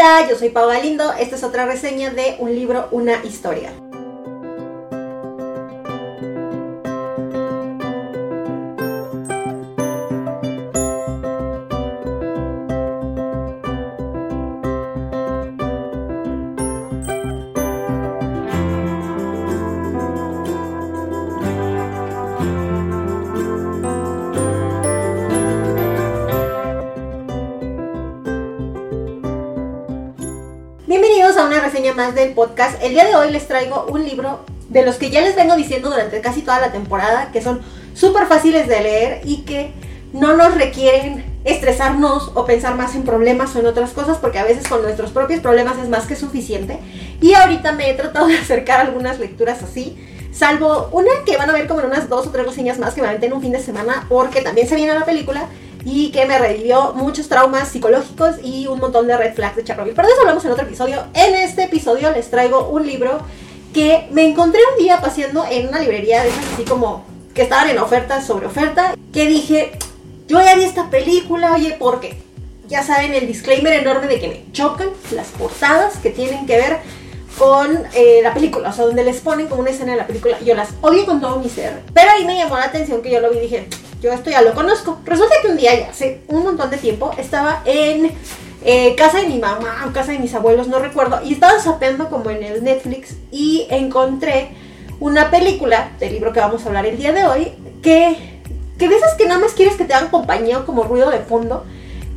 Hola, yo soy Pau Galindo. Esta es otra reseña de un libro, una historia. Más del podcast. El día de hoy les traigo un libro de los que ya les vengo diciendo durante casi toda la temporada, que son súper fáciles de leer y que no nos requieren estresarnos o pensar más en problemas o en otras cosas, porque a veces con nuestros propios problemas es más que suficiente. Y ahorita me he tratado de acercar algunas lecturas así, salvo una que van a ver como en unas dos o tres reseñas más que me aventé en un fin de semana, porque también se viene la película y que me revivió muchos traumas psicológicos y un montón de red flags de Chernobyl. Pero de eso hablamos en otro episodio. En este episodio les traigo un libro que me encontré un día paseando en una librería de esas así como que estaban en oferta sobre oferta, que dije, yo ya vi esta película, oye, porque ya saben el disclaimer enorme de que me chocan las portadas que tienen que ver con eh, la película, o sea, donde les ponen como una escena de la película, yo las odio con todo mi ser, pero ahí me llamó la atención que yo lo vi y dije, yo esto ya lo conozco. Resulta que un día, ya hace un montón de tiempo, estaba en eh, casa de mi mamá o casa de mis abuelos, no recuerdo, y estaba sapeando como en el Netflix y encontré una película del libro que vamos a hablar el día de hoy, que, que de esas que nada más quieres que te hagan compañía o como ruido de fondo,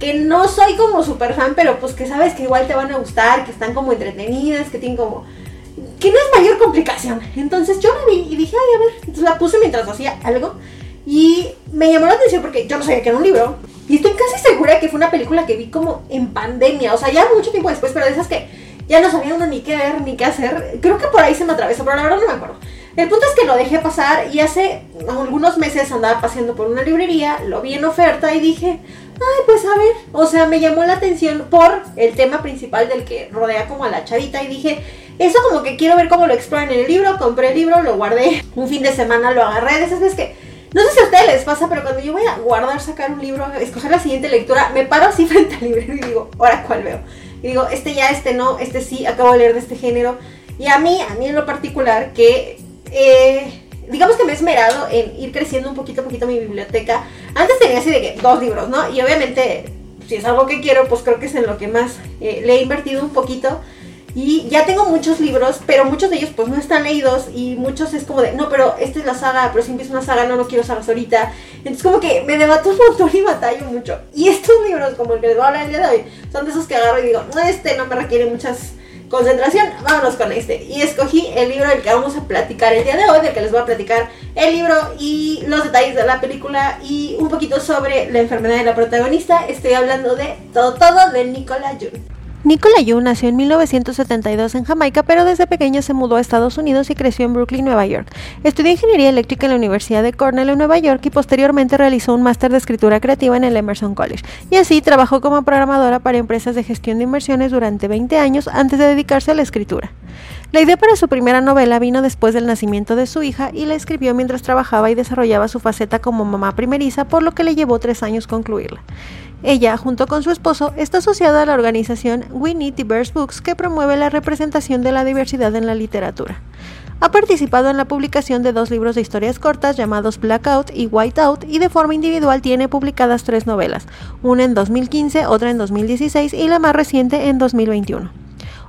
que no soy como super fan, pero pues que sabes que igual te van a gustar, que están como entretenidas, que tienen como... que no es mayor complicación. Entonces yo la vi y dije, ay, a ver, entonces la puse mientras hacía algo. Y me llamó la atención porque yo no sabía que era un libro. Y estoy casi segura que fue una película que vi como en pandemia. O sea, ya mucho tiempo después, pero de esas que ya no sabía uno ni qué ver ni qué hacer. Creo que por ahí se me atravesó, pero la verdad no me acuerdo. El punto es que lo dejé pasar y hace algunos meses andaba paseando por una librería, lo vi en oferta y dije, ay, pues a ver. O sea, me llamó la atención por el tema principal del que rodea como a la chavita y dije, eso como que quiero ver cómo lo exploran en el libro. Compré el libro, lo guardé. Un fin de semana lo agarré. De esas veces que no sé si a ustedes les pasa, pero cuando yo voy a guardar, sacar un libro, escoger la siguiente lectura, me paro así frente al libro y digo, ¿ahora cuál veo? Y digo, este ya, este no, este sí, acabo de leer de este género. Y a mí, a mí en lo particular, que eh, digamos que me he esmerado en ir creciendo un poquito a poquito mi biblioteca. Antes tenía así de que dos libros, ¿no? Y obviamente, si es algo que quiero, pues creo que es en lo que más eh, le he invertido un poquito. Y ya tengo muchos libros, pero muchos de ellos pues no están leídos y muchos es como de, no, pero esta es la saga, pero si empiezo una saga, no, no quiero sagas ahorita. Entonces como que me debato un montón y batallo mucho. Y estos libros, como el que les voy a hablar el día de hoy, son de esos que agarro y digo, no, este no me requiere muchas concentración, vámonos con este. Y escogí el libro del que vamos a platicar el día de hoy, del que les voy a platicar el libro y los detalles de la película y un poquito sobre la enfermedad de la protagonista. Estoy hablando de Todo Todo de Nicola June. Nicola Yu nació en 1972 en Jamaica, pero desde pequeña se mudó a Estados Unidos y creció en Brooklyn, Nueva York. Estudió ingeniería eléctrica en la Universidad de Cornell en Nueva York y posteriormente realizó un máster de escritura creativa en el Emerson College. Y así trabajó como programadora para empresas de gestión de inversiones durante 20 años antes de dedicarse a la escritura. La idea para su primera novela vino después del nacimiento de su hija y la escribió mientras trabajaba y desarrollaba su faceta como mamá primeriza, por lo que le llevó tres años concluirla. Ella, junto con su esposo, está asociada a la organización We Need Diverse Books que promueve la representación de la diversidad en la literatura. Ha participado en la publicación de dos libros de historias cortas llamados Blackout y Whiteout y de forma individual tiene publicadas tres novelas, una en 2015, otra en 2016 y la más reciente en 2021.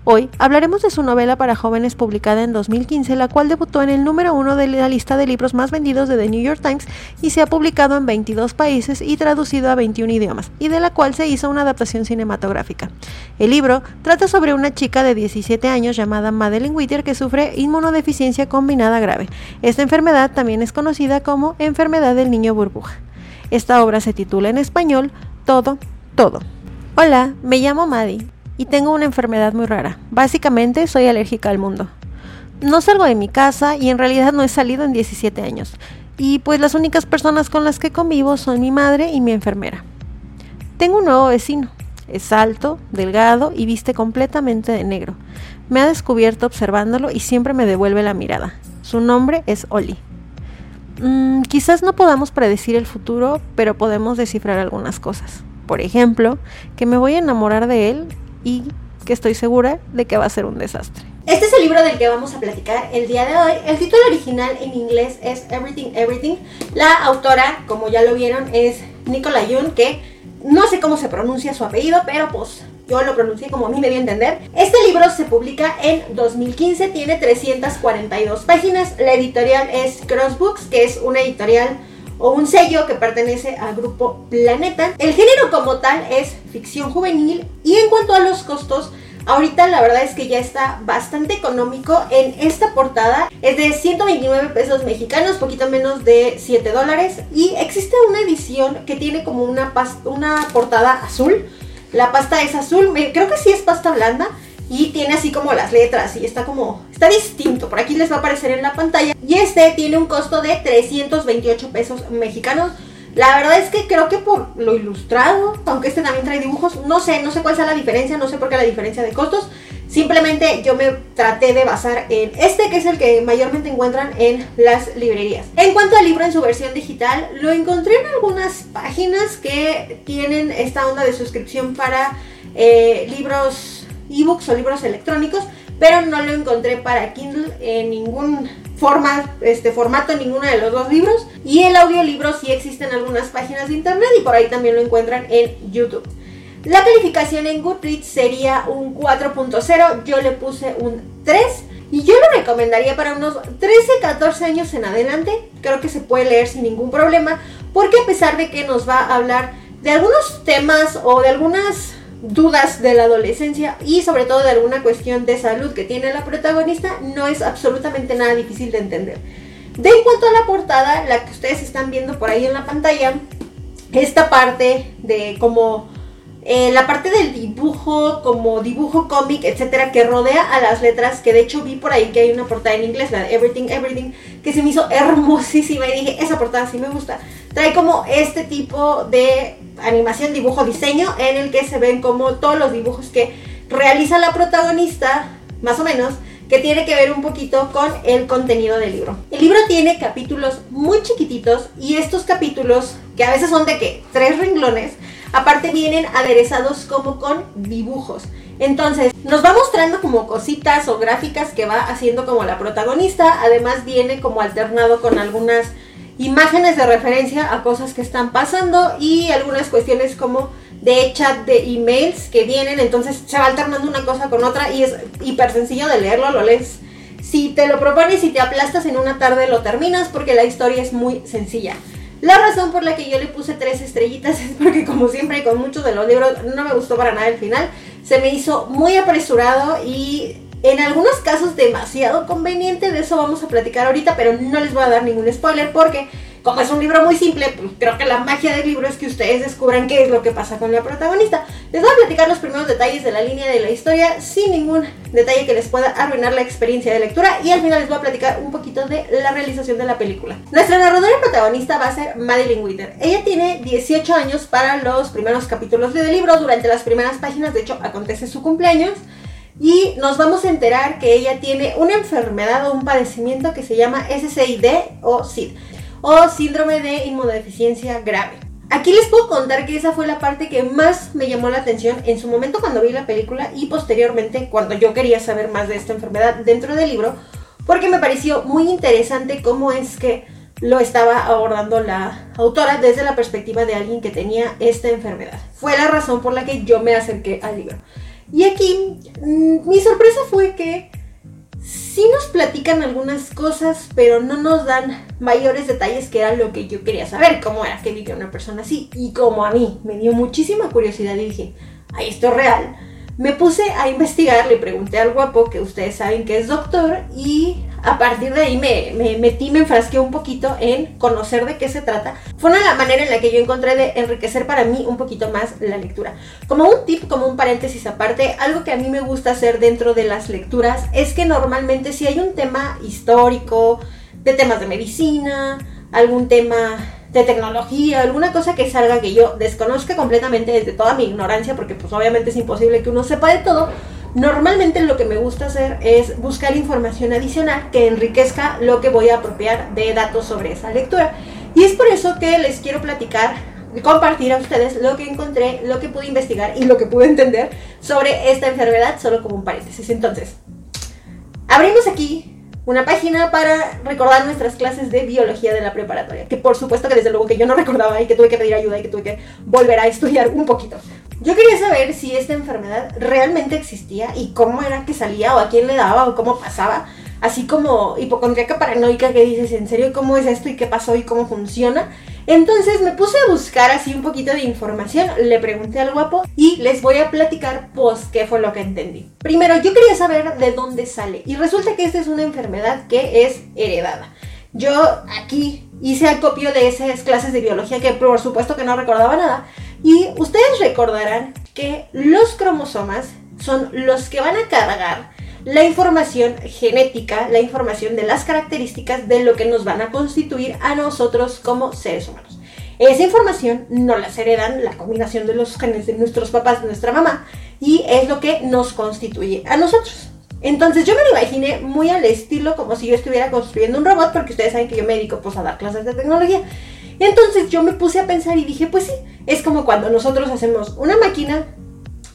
Hoy hablaremos de su novela para jóvenes publicada en 2015, la cual debutó en el número uno de la lista de libros más vendidos de The New York Times y se ha publicado en 22 países y traducido a 21 idiomas, y de la cual se hizo una adaptación cinematográfica. El libro trata sobre una chica de 17 años llamada Madeline Whittier que sufre inmunodeficiencia combinada grave. Esta enfermedad también es conocida como enfermedad del niño burbuja. Esta obra se titula en español Todo, Todo. Hola, me llamo Maddie y tengo una enfermedad muy rara. Básicamente soy alérgica al mundo. No salgo de mi casa y en realidad no he salido en 17 años. Y pues las únicas personas con las que convivo son mi madre y mi enfermera. Tengo un nuevo vecino. Es alto, delgado y viste completamente de negro. Me ha descubierto observándolo y siempre me devuelve la mirada. Su nombre es Oli. Mm, quizás no podamos predecir el futuro, pero podemos descifrar algunas cosas. Por ejemplo, que me voy a enamorar de él y que estoy segura de que va a ser un desastre. Este es el libro del que vamos a platicar el día de hoy. El título original en inglés es Everything Everything. La autora, como ya lo vieron, es Nicola Yoon, que no sé cómo se pronuncia su apellido, pero pues yo lo pronuncié como a mí me dio a entender. Este libro se publica en 2015, tiene 342 páginas. La editorial es Crossbooks, que es una editorial o un sello que pertenece al grupo Planeta. El género como tal es ficción juvenil y en cuanto a los costos, Ahorita la verdad es que ya está bastante económico. En esta portada es de 129 pesos mexicanos, poquito menos de 7 dólares. Y existe una edición que tiene como una, una portada azul. La pasta es azul, creo que sí es pasta blanda. Y tiene así como las letras y está como, está distinto. Por aquí les va a aparecer en la pantalla. Y este tiene un costo de 328 pesos mexicanos. La verdad es que creo que por lo ilustrado, aunque este también trae dibujos, no sé, no sé cuál sea la diferencia, no sé por qué la diferencia de costos. Simplemente yo me traté de basar en este, que es el que mayormente encuentran en las librerías. En cuanto al libro en su versión digital, lo encontré en algunas páginas que tienen esta onda de suscripción para eh, libros ebooks o libros electrónicos, pero no lo encontré para Kindle en ningún forma, este formato ninguno de los dos libros. Y el audiolibro sí existe en algunas páginas de internet y por ahí también lo encuentran en YouTube. La calificación en Goodreads sería un 4.0, yo le puse un 3 y yo lo recomendaría para unos 13-14 años en adelante. Creo que se puede leer sin ningún problema porque a pesar de que nos va a hablar de algunos temas o de algunas dudas de la adolescencia y sobre todo de alguna cuestión de salud que tiene la protagonista, no es absolutamente nada difícil de entender. De en cuanto a la portada, la que ustedes están viendo por ahí en la pantalla, esta parte de como eh, la parte del dibujo, como dibujo cómic, etcétera, que rodea a las letras, que de hecho vi por ahí que hay una portada en inglés, la de Everything, Everything, que se me hizo hermosísima y dije, esa portada sí me gusta. Trae como este tipo de animación, dibujo, diseño, en el que se ven como todos los dibujos que realiza la protagonista, más o menos, que tiene que ver un poquito con el contenido del libro. El libro tiene capítulos muy chiquititos y estos capítulos, que a veces son de que tres renglones, Aparte vienen aderezados como con dibujos. Entonces, nos va mostrando como cositas o gráficas que va haciendo como la protagonista. Además viene como alternado con algunas imágenes de referencia a cosas que están pasando y algunas cuestiones como de chat de emails que vienen. Entonces se va alternando una cosa con otra y es hiper sencillo de leerlo, lo lees. Si te lo propones y te aplastas en una tarde lo terminas porque la historia es muy sencilla. La razón por la que yo le puse tres estrellitas es porque como siempre con muchos de los libros no me gustó para nada el final. Se me hizo muy apresurado y en algunos casos demasiado conveniente. De eso vamos a platicar ahorita, pero no les voy a dar ningún spoiler porque como es un libro muy simple, creo que la magia del libro es que ustedes descubran qué es lo que pasa con la protagonista. Les voy a platicar los primeros detalles de la línea de la historia sin ningún detalle que les pueda arruinar la experiencia de lectura y al final les voy a platicar un poquito de la realización de la película. Nuestra narradora protagonista va a ser Madeline Witter. Ella tiene 18 años para los primeros capítulos del libro. Durante las primeras páginas, de hecho, acontece su cumpleaños. Y nos vamos a enterar que ella tiene una enfermedad o un padecimiento que se llama SCID o SID o síndrome de inmunodeficiencia grave. Aquí les puedo contar que esa fue la parte que más me llamó la atención en su momento cuando vi la película y posteriormente cuando yo quería saber más de esta enfermedad dentro del libro, porque me pareció muy interesante cómo es que lo estaba abordando la autora desde la perspectiva de alguien que tenía esta enfermedad. Fue la razón por la que yo me acerqué al libro. Y aquí mm, mi sorpresa fue que sí nos platican algunas cosas, pero no nos dan mayores detalles que era lo que yo quería saber, cómo era que vivía una persona así. Y como a mí me dio muchísima curiosidad y dije, ay, esto es real. Me puse a investigar, le pregunté al guapo, que ustedes saben que es doctor, y a partir de ahí me, me, metí, me enfrasqué un poquito en conocer de qué se trata. Fue una manera en la que yo encontré de enriquecer para mí un poquito más la lectura. Como un tip, como un paréntesis aparte, algo que a mí me gusta hacer dentro de las lecturas es que normalmente si hay un tema histórico, de temas de medicina, algún tema de tecnología, alguna cosa que salga que yo desconozca completamente desde toda mi ignorancia, porque pues obviamente es imposible que uno sepa de todo, Normalmente lo que me gusta hacer es buscar información adicional que enriquezca lo que voy a apropiar de datos sobre esa lectura. Y es por eso que les quiero platicar compartir a ustedes lo que encontré, lo que pude investigar y lo que pude entender sobre esta enfermedad, solo como un paréntesis. Entonces, abrimos aquí una página para recordar nuestras clases de biología de la preparatoria, que por supuesto que desde luego que yo no recordaba y que tuve que pedir ayuda y que tuve que volver a estudiar un poquito. Yo quería saber si esta enfermedad realmente existía y cómo era que salía o a quién le daba o cómo pasaba, así como hipocondríaca paranoica que dices, ¿en serio cómo es esto y qué pasó y cómo funciona? Entonces me puse a buscar así un poquito de información, le pregunté al guapo y les voy a platicar pues qué fue lo que entendí. Primero, yo quería saber de dónde sale y resulta que esta es una enfermedad que es heredada. Yo aquí hice acopio de esas clases de biología que por supuesto que no recordaba nada y ustedes recordarán que los cromosomas son los que van a cargar la información genética, la información de las características de lo que nos van a constituir a nosotros como seres humanos. Esa información no la heredan la combinación de los genes de nuestros papás, de nuestra mamá, y es lo que nos constituye a nosotros. Entonces yo me lo imaginé muy al estilo como si yo estuviera construyendo un robot, porque ustedes saben que yo me dedico pues a dar clases de tecnología. Entonces yo me puse a pensar y dije, pues sí, es como cuando nosotros hacemos una máquina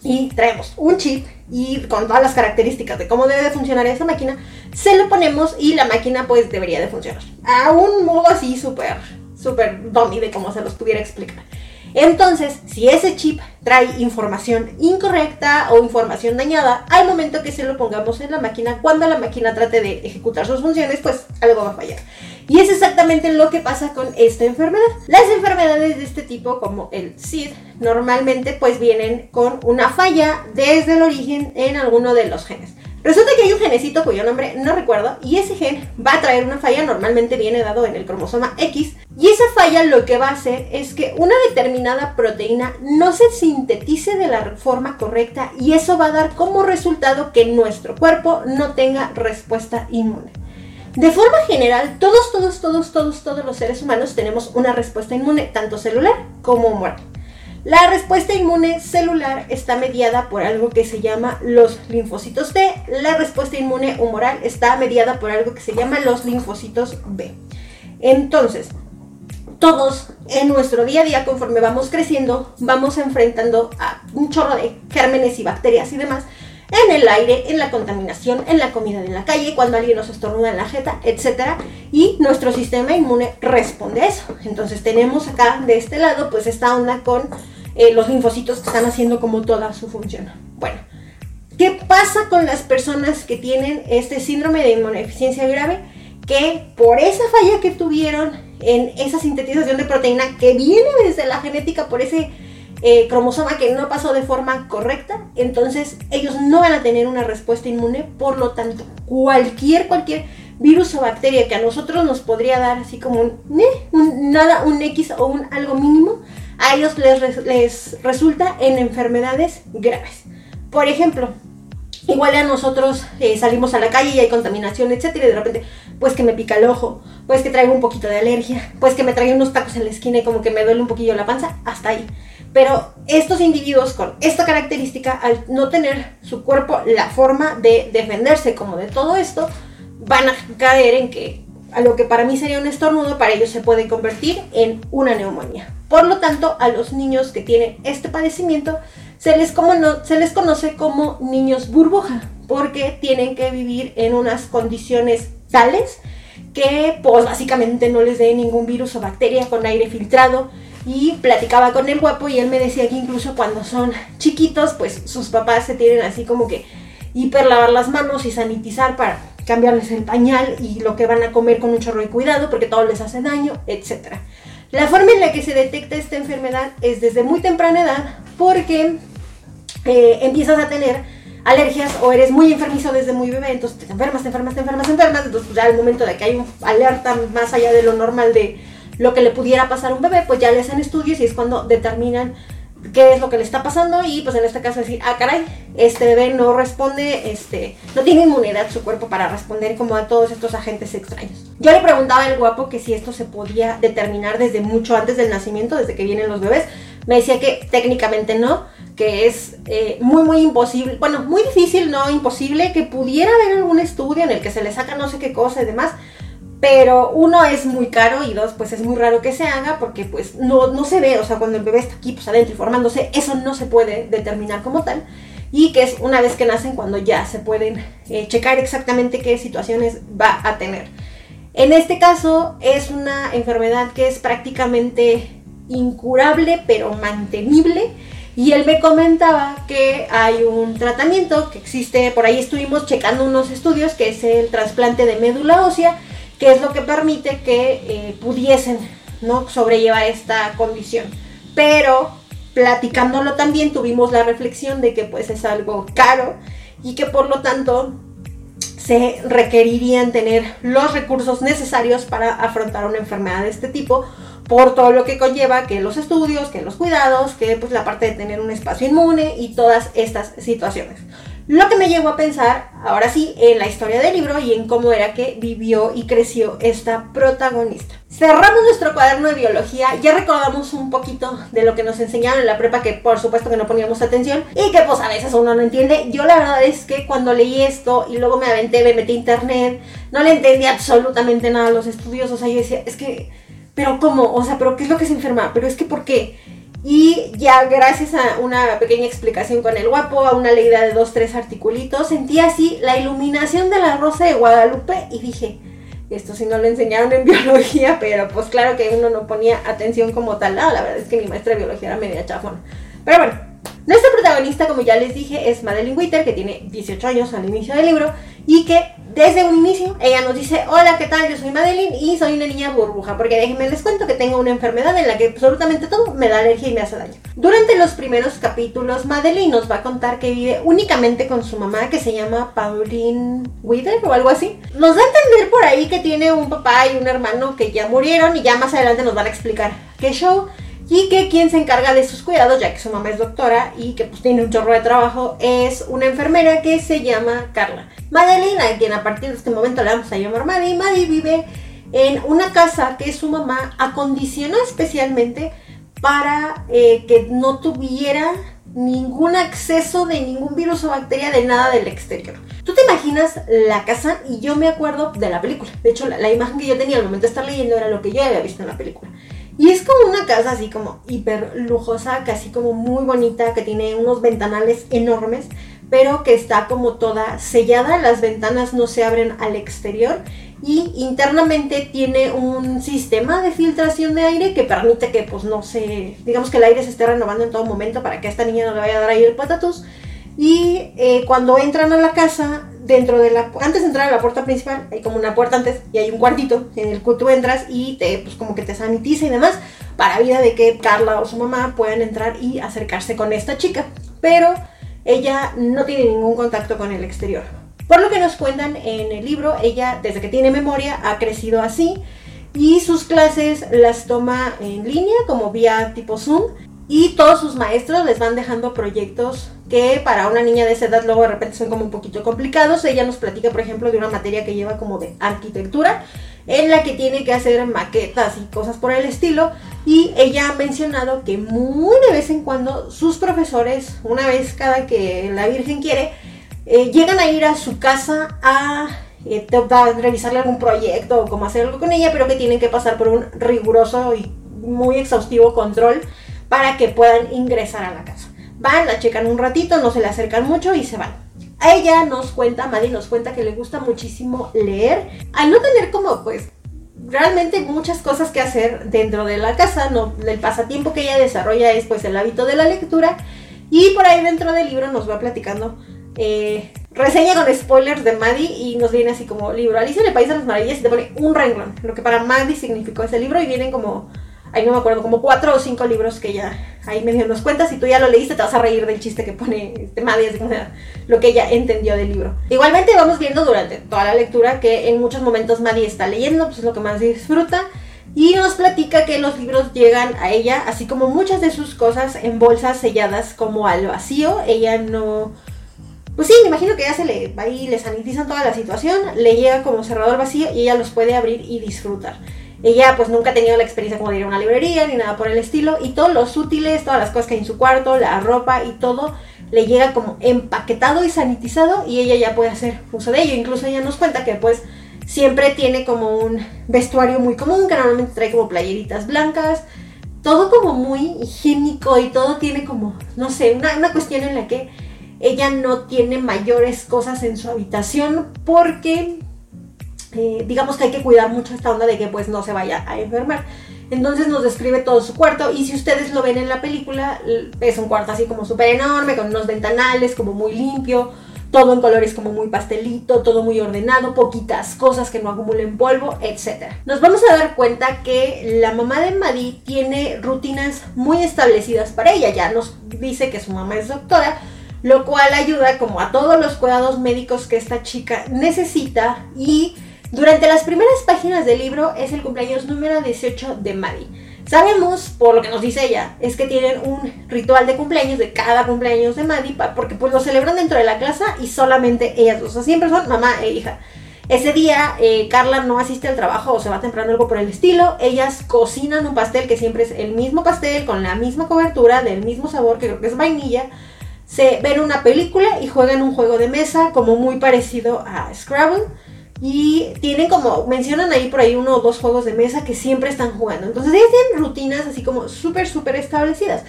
y traemos un chip y con todas las características de cómo debe de funcionar esa máquina, se lo ponemos y la máquina pues debería de funcionar. A un modo así súper, súper dummy de cómo se los pudiera explicar. Entonces, si ese chip trae información incorrecta o información dañada, al momento que se lo pongamos en la máquina, cuando la máquina trate de ejecutar sus funciones, pues algo va a fallar. Y es exactamente lo que pasa con esta enfermedad. Las enfermedades de este tipo, como el SID, normalmente pues vienen con una falla desde el origen en alguno de los genes. Resulta que hay un genecito cuyo nombre no recuerdo y ese gen va a traer una falla, normalmente viene dado en el cromosoma X, y esa falla lo que va a hacer es que una determinada proteína no se sintetice de la forma correcta y eso va a dar como resultado que nuestro cuerpo no tenga respuesta inmune. De forma general, todos, todos, todos, todos, todos los seres humanos tenemos una respuesta inmune, tanto celular como humoral. La respuesta inmune celular está mediada por algo que se llama los linfocitos T. La respuesta inmune humoral está mediada por algo que se llama los linfocitos B. Entonces, todos en nuestro día a día, conforme vamos creciendo, vamos enfrentando a un chorro de gérmenes y bacterias y demás en el aire, en la contaminación, en la comida de la calle, cuando alguien nos estornuda en la jeta, etc. Y nuestro sistema inmune responde a eso. Entonces tenemos acá de este lado pues esta onda con eh, los linfocitos que están haciendo como toda su función. Bueno, ¿qué pasa con las personas que tienen este síndrome de inmunodeficiencia grave? Que por esa falla que tuvieron en esa sintetización de proteína que viene desde la genética por ese eh, cromosoma que no pasó de forma correcta, entonces ellos no van a tener una respuesta inmune, por lo tanto, cualquier, cualquier virus o bacteria que a nosotros nos podría dar así como un, un nada, un X o un algo mínimo, a ellos les, les resulta en enfermedades graves. Por ejemplo, igual a nosotros eh, salimos a la calle y hay contaminación, etcétera, y de repente, pues que me pica el ojo, pues que traigo un poquito de alergia, pues que me traigo unos tacos en la esquina y como que me duele un poquillo la panza, hasta ahí. Pero estos individuos con esta característica, al no tener su cuerpo la forma de defenderse como de todo esto, van a caer en que a lo que para mí sería un estornudo, para ellos se puede convertir en una neumonía. Por lo tanto, a los niños que tienen este padecimiento se les, como no, se les conoce como niños burbuja, porque tienen que vivir en unas condiciones tales que pues básicamente no les dé ningún virus o bacteria con aire filtrado y platicaba con el guapo y él me decía que incluso cuando son chiquitos, pues sus papás se tienen así como que hiper lavar las manos y sanitizar para cambiarles el pañal y lo que van a comer con chorro de cuidado porque todo les hace daño, etc. La forma en la que se detecta esta enfermedad es desde muy temprana edad porque eh, empiezas a tener alergias o eres muy enfermizo desde muy bebé, entonces te enfermas, te enfermas, te enfermas, te enfermas, entonces pues, ya al momento de que hay un alerta más allá de lo normal de lo que le pudiera pasar a un bebé, pues ya le hacen estudios y es cuando determinan qué es lo que le está pasando y pues en este caso decir, ah caray, este bebé no responde, este, no tiene inmunidad su cuerpo para responder como a todos estos agentes extraños. Yo le preguntaba al guapo que si esto se podía determinar desde mucho antes del nacimiento, desde que vienen los bebés, me decía que técnicamente no, que es eh, muy muy imposible, bueno, muy difícil, no imposible, que pudiera haber algún estudio en el que se le saca no sé qué cosa y demás, pero uno es muy caro y dos, pues es muy raro que se haga porque pues no, no se ve, o sea, cuando el bebé está aquí pues adentro y formándose, eso no se puede determinar como tal. Y que es una vez que nacen cuando ya se pueden eh, checar exactamente qué situaciones va a tener. En este caso es una enfermedad que es prácticamente incurable pero mantenible. Y él me comentaba que hay un tratamiento que existe, por ahí estuvimos checando unos estudios, que es el trasplante de médula ósea, que es lo que permite que eh, pudiesen ¿no? sobrellevar esta condición. Pero platicándolo también tuvimos la reflexión de que pues es algo caro y que por lo tanto se requerirían tener los recursos necesarios para afrontar una enfermedad de este tipo por todo lo que conlleva que los estudios, que los cuidados, que pues la parte de tener un espacio inmune y todas estas situaciones. Lo que me llevó a pensar, ahora sí, en la historia del libro y en cómo era que vivió y creció esta protagonista. Cerramos nuestro cuaderno de biología, ya recordamos un poquito de lo que nos enseñaron en la prepa, que por supuesto que no poníamos atención y que pues a veces uno no entiende. Yo la verdad es que cuando leí esto y luego me aventé, me metí a internet, no le entendí absolutamente nada a los estudios, o sea, yo decía, es que pero ¿cómo? O sea, ¿pero qué es lo que se enferma? Pero es que ¿por qué? Y ya gracias a una pequeña explicación con el guapo, a una leída de dos, tres articulitos, sentí así la iluminación de la rosa de Guadalupe y dije, esto sí no lo enseñaron en biología, pero pues claro que uno no ponía atención como tal. la verdad es que mi maestra de biología era media chafón. Pero bueno, nuestra protagonista, como ya les dije, es Madeline Witter, que tiene 18 años al inicio del libro y que desde un inicio ella nos dice, hola, ¿qué tal? Yo soy Madeline y soy una niña burbuja, porque déjenme les cuento que tengo una enfermedad en la que absolutamente todo me da alergia y me hace daño. Durante los primeros capítulos, Madeline nos va a contar que vive únicamente con su mamá, que se llama Pauline Wither o algo así. Nos da a entender por ahí que tiene un papá y un hermano que ya murieron y ya más adelante nos van a explicar qué show y que quien se encarga de sus cuidados, ya que su mamá es doctora y que pues tiene un chorro de trabajo, es una enfermera que se llama Carla. Madeline, quien a partir de este momento le vamos a llamar Maddie, Maddie vive en una casa que su mamá acondicionó especialmente para eh, que no tuviera ningún acceso de ningún virus o bacteria de nada del exterior. Tú te imaginas la casa y yo me acuerdo de la película. De hecho, la, la imagen que yo tenía al momento de estar leyendo era lo que yo había visto en la película. Y es como una casa así como hiper lujosa, casi como muy bonita, que tiene unos ventanales enormes, pero que está como toda sellada, las ventanas no se abren al exterior y internamente tiene un sistema de filtración de aire que permite que pues no se, digamos que el aire se esté renovando en todo momento para que a esta niña no le vaya a dar ahí el patatus. Y eh, cuando entran a la casa, dentro de la antes de entrar a la puerta principal hay como una puerta antes y hay un cuartito en el que tú entras y te pues como que te sanitiza y demás para vida de que Carla o su mamá puedan entrar y acercarse con esta chica. Pero ella no tiene ningún contacto con el exterior. Por lo que nos cuentan en el libro ella desde que tiene memoria ha crecido así y sus clases las toma en línea como vía tipo Zoom y todos sus maestros les van dejando proyectos que para una niña de esa edad luego de repente son como un poquito complicados. Ella nos platica, por ejemplo, de una materia que lleva como de arquitectura, en la que tiene que hacer maquetas y cosas por el estilo. Y ella ha mencionado que muy de vez en cuando sus profesores, una vez cada que la Virgen quiere, eh, llegan a ir a su casa a, eh, a revisarle algún proyecto o como hacer algo con ella, pero que tienen que pasar por un riguroso y muy exhaustivo control para que puedan ingresar a la casa. Van, la checan un ratito, no se le acercan mucho y se van. A ella nos cuenta, Maddie nos cuenta que le gusta muchísimo leer. Al no tener como pues realmente muchas cosas que hacer dentro de la casa, no, el pasatiempo que ella desarrolla es pues el hábito de la lectura. Y por ahí dentro del libro nos va platicando eh, reseña con spoilers de Maddie y nos viene así como libro Alicia en el País de las Maravillas y te pone un renglón, lo que para Maddie significó ese libro y vienen como ahí no me acuerdo, como cuatro o cinco libros que ya ahí medio nos cuenta. Si tú ya lo leíste, te vas a reír del chiste que pone este Maddie, así como lo que ella entendió del libro. Igualmente vamos viendo durante toda la lectura que en muchos momentos Maddie está leyendo, pues es lo que más disfruta. Y nos platica que los libros llegan a ella, así como muchas de sus cosas, en bolsas selladas como al vacío. Ella no... Pues sí, me imagino que ya se le va y le sanitizan toda la situación, le llega como cerrador vacío y ella los puede abrir y disfrutar. Ella pues nunca ha tenido la experiencia como de ir a una librería ni nada por el estilo y todos los útiles, todas las cosas que hay en su cuarto, la ropa y todo le llega como empaquetado y sanitizado y ella ya puede hacer uso de ello. Incluso ella nos cuenta que pues Siempre tiene como un vestuario muy común, que normalmente trae como playeritas blancas. Todo como muy higiénico y todo tiene como, no sé, una, una cuestión en la que ella no tiene mayores cosas en su habitación porque digamos que hay que cuidar mucho esta onda de que pues no se vaya a enfermar. Entonces nos describe todo su cuarto y si ustedes lo ven en la película, es un cuarto así como súper enorme, con unos ventanales, como muy limpio, todo en colores como muy pastelito, todo muy ordenado, poquitas cosas que no acumulen polvo, etc. Nos vamos a dar cuenta que la mamá de Maddie tiene rutinas muy establecidas para ella, ya nos dice que su mamá es doctora, lo cual ayuda como a todos los cuidados médicos que esta chica necesita y durante las primeras páginas del libro es el cumpleaños número 18 de Maddie. Sabemos, por lo que nos dice ella, es que tienen un ritual de cumpleaños de cada cumpleaños de Maddie, porque pues lo celebran dentro de la clase y solamente ellas dos. Siempre son mamá e hija. Ese día eh, Carla no asiste al trabajo o se va temprano algo por el estilo. Ellas cocinan un pastel que siempre es el mismo pastel, con la misma cobertura, del mismo sabor, que creo que es vainilla. Se ven una película y juegan un juego de mesa como muy parecido a Scrabble. Y tienen como, mencionan ahí por ahí uno o dos juegos de mesa que siempre están jugando. Entonces ellos tienen rutinas así como súper, súper establecidas.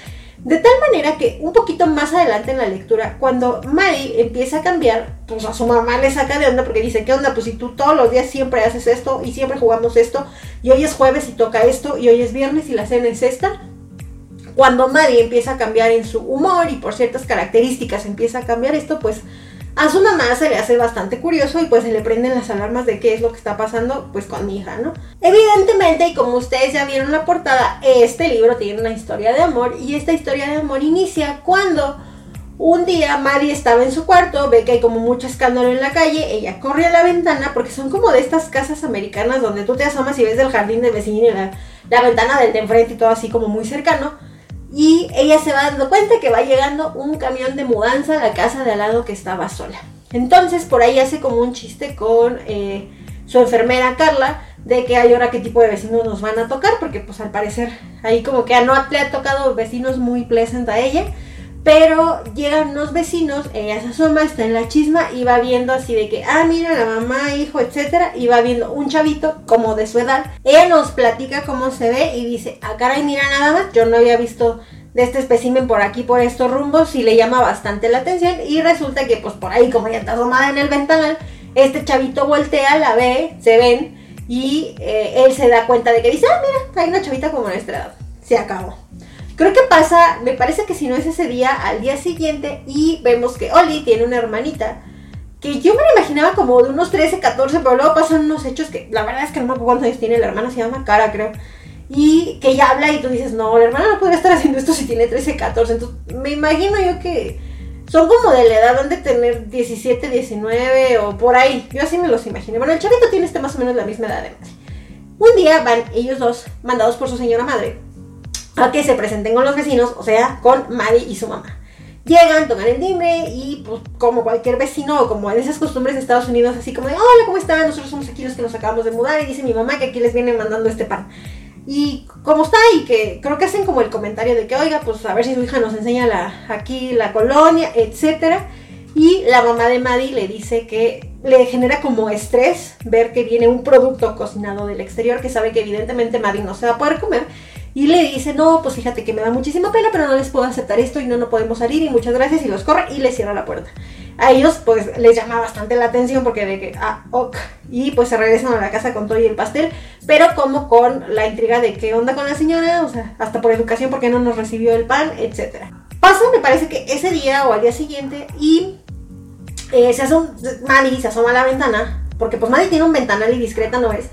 De tal manera que un poquito más adelante en la lectura, cuando Maddie empieza a cambiar, pues a su mamá le saca de onda porque dice, ¿qué onda? Pues si tú todos los días siempre haces esto y siempre jugamos esto, y hoy es jueves y toca esto, y hoy es viernes y la cena es esta. Cuando Maddie empieza a cambiar en su humor y por ciertas características empieza a cambiar esto, pues a su mamá se le hace bastante curioso y pues se le prenden las alarmas de qué es lo que está pasando pues con mi hija, ¿no? Evidentemente, y como ustedes ya vieron la portada, este libro tiene una historia de amor y esta historia de amor inicia cuando un día Maddie estaba en su cuarto, ve que hay como mucho escándalo en la calle, ella corre a la ventana porque son como de estas casas americanas donde tú te asomas y ves del jardín de vecino y la, la ventana del de enfrente y todo así como muy cercano. Y ella se va dando cuenta que va llegando un camión de mudanza a la casa de al lado que estaba sola. Entonces por ahí hace como un chiste con eh, su enfermera Carla de que hay ahora qué tipo de vecinos nos van a tocar, porque pues al parecer ahí como que no le ha tocado vecinos muy pleasant a ella. Pero llegan unos vecinos, ella se asoma, está en la chisma y va viendo así de que, ah, mira, la mamá, hijo, etcétera, y va viendo un chavito como de su edad. Ella nos platica cómo se ve y dice, ah, caray, mira nada más, yo no había visto de este espécimen por aquí, por estos rumbos, y le llama bastante la atención. Y resulta que, pues por ahí, como ya está asomada en el ventanal, este chavito voltea, la ve, se ven, y eh, él se da cuenta de que dice, ah, mira, hay una chavita como nuestra edad. Se acabó. Creo que pasa, me parece que si no es ese día, al día siguiente, y vemos que Oli tiene una hermanita que yo me la imaginaba como de unos 13, 14, pero luego pasan unos hechos que la verdad es que no me acuerdo cuántos años tiene la hermana, se llama Cara, creo. Y que ella habla y tú dices, no, la hermana no podría estar haciendo esto si tiene 13, 14. Entonces, me imagino yo que son como de la edad, de tener 17, 19 o por ahí. Yo así me los imaginé. Bueno, el chavito tiene este más o menos la misma edad de Un día van ellos dos, mandados por su señora madre, a que se presenten con los vecinos, o sea, con Maddie y su mamá. Llegan, toman el timbre y pues como cualquier vecino como en esas costumbres de Estados Unidos, así como de, hola, ¿cómo están? Nosotros somos aquí los que nos acabamos de mudar y dice mi mamá que aquí les viene mandando este pan. Y como está ahí, que creo que hacen como el comentario de que, oiga, pues a ver si su hija nos enseña la, aquí la colonia, etcétera. Y la mamá de Maddie le dice que le genera como estrés ver que viene un producto cocinado del exterior que sabe que evidentemente Maddie no se va a poder comer y le dice, no, pues fíjate que me da muchísima pena, pero no les puedo aceptar esto y no, no podemos salir y muchas gracias y los corre y le cierra la puerta. A ellos pues les llama bastante la atención porque de que, ah, ok, y pues se regresan a la casa con todo y el pastel, pero como con la intriga de qué onda con la señora, o sea, hasta por educación porque no nos recibió el pan, etcétera. Pasa, me parece que ese día o al día siguiente y eh, se asoma, Maddie se asoma a la ventana, porque pues Maddie tiene un ventanal y discreta no es,